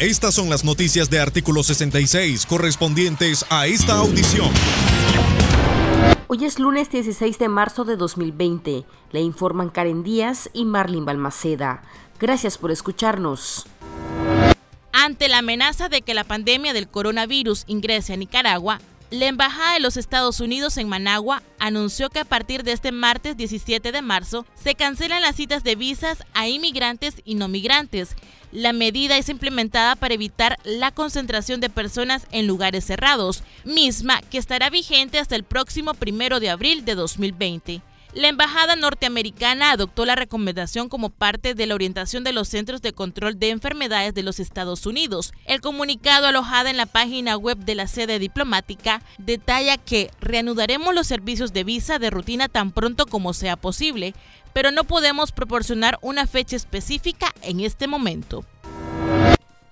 Estas son las noticias de artículo 66 correspondientes a esta audición. Hoy es lunes 16 de marzo de 2020. Le informan Karen Díaz y Marlin Balmaceda. Gracias por escucharnos. Ante la amenaza de que la pandemia del coronavirus ingrese a Nicaragua, la Embajada de los Estados Unidos en Managua anunció que a partir de este martes 17 de marzo se cancelan las citas de visas a inmigrantes y no migrantes. La medida es implementada para evitar la concentración de personas en lugares cerrados, misma que estará vigente hasta el próximo primero de abril de 2020. La embajada norteamericana adoptó la recomendación como parte de la orientación de los Centros de Control de Enfermedades de los Estados Unidos. El comunicado alojado en la página web de la sede diplomática detalla que reanudaremos los servicios de visa de rutina tan pronto como sea posible, pero no podemos proporcionar una fecha específica en este momento.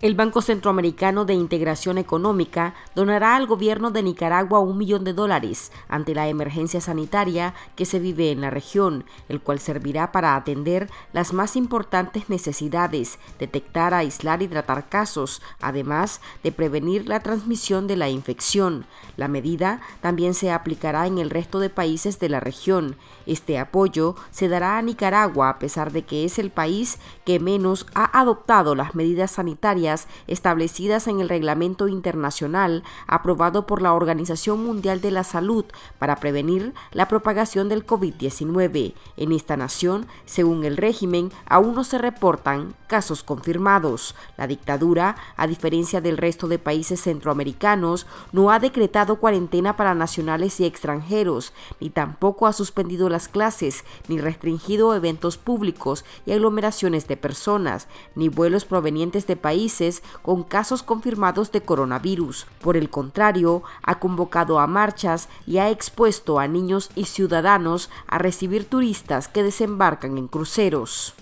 El Banco Centroamericano de Integración Económica donará al gobierno de Nicaragua un millón de dólares ante la emergencia sanitaria que se vive en la región, el cual servirá para atender las más importantes necesidades, detectar, aislar y tratar casos, además de prevenir la transmisión de la infección. La medida también se aplicará en el resto de países de la región. Este apoyo se dará a Nicaragua a pesar de que es el país que menos ha adoptado las medidas sanitarias establecidas en el reglamento internacional aprobado por la Organización Mundial de la Salud para prevenir la propagación del COVID-19. En esta nación, según el régimen, aún no se reportan casos confirmados. La dictadura, a diferencia del resto de países centroamericanos, no ha decretado cuarentena para nacionales y extranjeros, ni tampoco ha suspendido las clases, ni restringido eventos públicos y aglomeraciones de personas, ni vuelos provenientes de países con casos confirmados de coronavirus. Por el contrario, ha convocado a marchas y ha expuesto a niños y ciudadanos a recibir turistas que desembarcan en cruceros.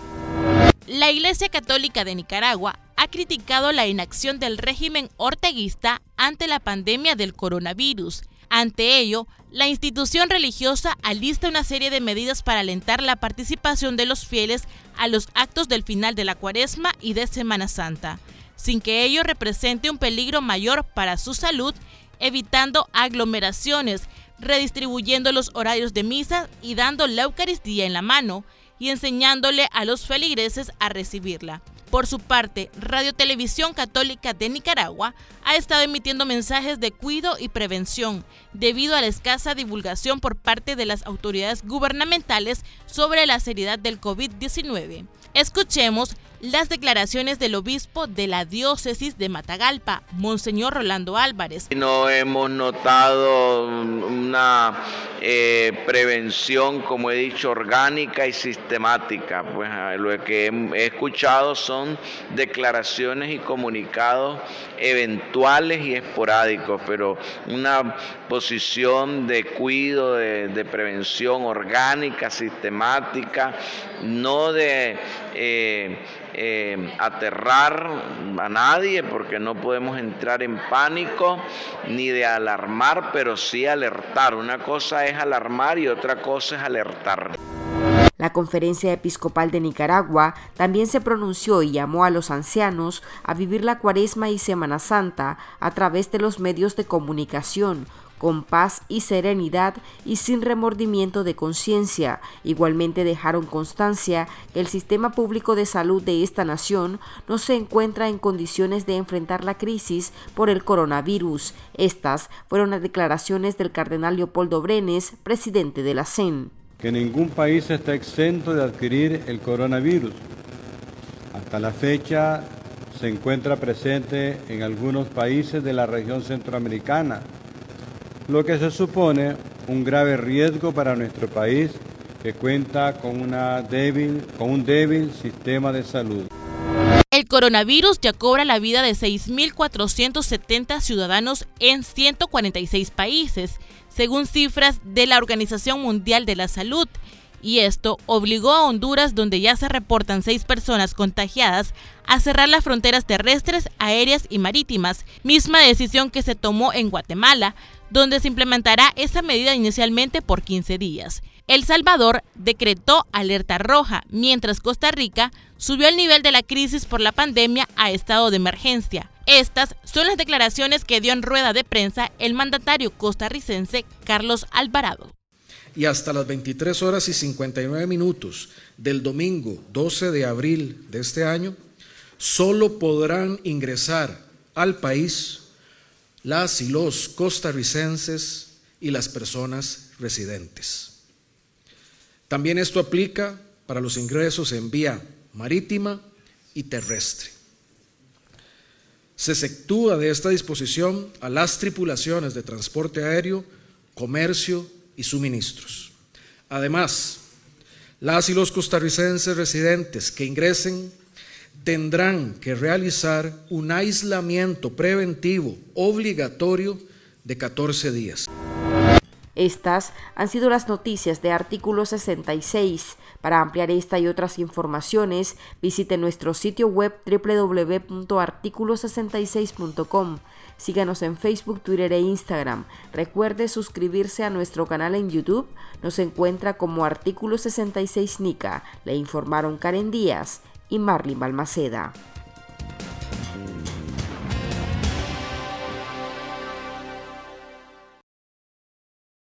La Iglesia Católica de Nicaragua ha criticado la inacción del régimen orteguista ante la pandemia del coronavirus. Ante ello, la institución religiosa alista una serie de medidas para alentar la participación de los fieles a los actos del final de la cuaresma y de Semana Santa sin que ello represente un peligro mayor para su salud, evitando aglomeraciones, redistribuyendo los horarios de misa y dando la Eucaristía en la mano y enseñándole a los feligreses a recibirla. Por su parte, Radio Televisión Católica de Nicaragua ha estado emitiendo mensajes de cuidado y prevención debido a la escasa divulgación por parte de las autoridades gubernamentales sobre la seriedad del COVID-19. Escuchemos las declaraciones del obispo de la diócesis de Matagalpa, Monseñor Rolando Álvarez. No hemos notado una eh, prevención, como he dicho, orgánica y sistemática. Pues ah, lo que he escuchado son declaraciones y comunicados eventuales y esporádicos, pero una posición de cuidado, de, prevención orgánica, sistemática, no de eh, eh, aterrar a nadie porque no podemos entrar en pánico ni de alarmar, pero sí alertar. Una cosa es alarmar y otra cosa es alertar. La Conferencia Episcopal de Nicaragua también se pronunció y llamó a los ancianos a vivir la Cuaresma y Semana Santa a través de los medios de comunicación, con paz y serenidad y sin remordimiento de conciencia. Igualmente dejaron constancia que el sistema público de salud de esta nación no se encuentra en condiciones de enfrentar la crisis por el coronavirus. Estas fueron las declaraciones del cardenal Leopoldo Brenes, presidente de la CEN que ningún país está exento de adquirir el coronavirus. Hasta la fecha se encuentra presente en algunos países de la región centroamericana, lo que se supone un grave riesgo para nuestro país que cuenta con, una débil, con un débil sistema de salud. El coronavirus ya cobra la vida de 6.470 ciudadanos en 146 países según cifras de la Organización Mundial de la Salud. Y esto obligó a Honduras, donde ya se reportan seis personas contagiadas, a cerrar las fronteras terrestres, aéreas y marítimas, misma decisión que se tomó en Guatemala, donde se implementará esa medida inicialmente por 15 días. El Salvador decretó alerta roja, mientras Costa Rica subió el nivel de la crisis por la pandemia a estado de emergencia. Estas son las declaraciones que dio en rueda de prensa el mandatario costarricense Carlos Alvarado. Y hasta las 23 horas y 59 minutos del domingo 12 de abril de este año, solo podrán ingresar al país las y los costarricenses y las personas residentes. También esto aplica para los ingresos en vía marítima y terrestre. Se exceptúa de esta disposición a las tripulaciones de transporte aéreo, comercio y suministros. Además, las y los costarricenses residentes que ingresen tendrán que realizar un aislamiento preventivo obligatorio de 14 días. Estas han sido las noticias de artículo 66. Para ampliar esta y otras informaciones, visite nuestro sitio web www.articulo66.com. Síganos en Facebook, Twitter e Instagram. Recuerde suscribirse a nuestro canal en YouTube. Nos encuentra como Artículo 66 Nica. Le informaron Karen Díaz y Marlin Balmaceda.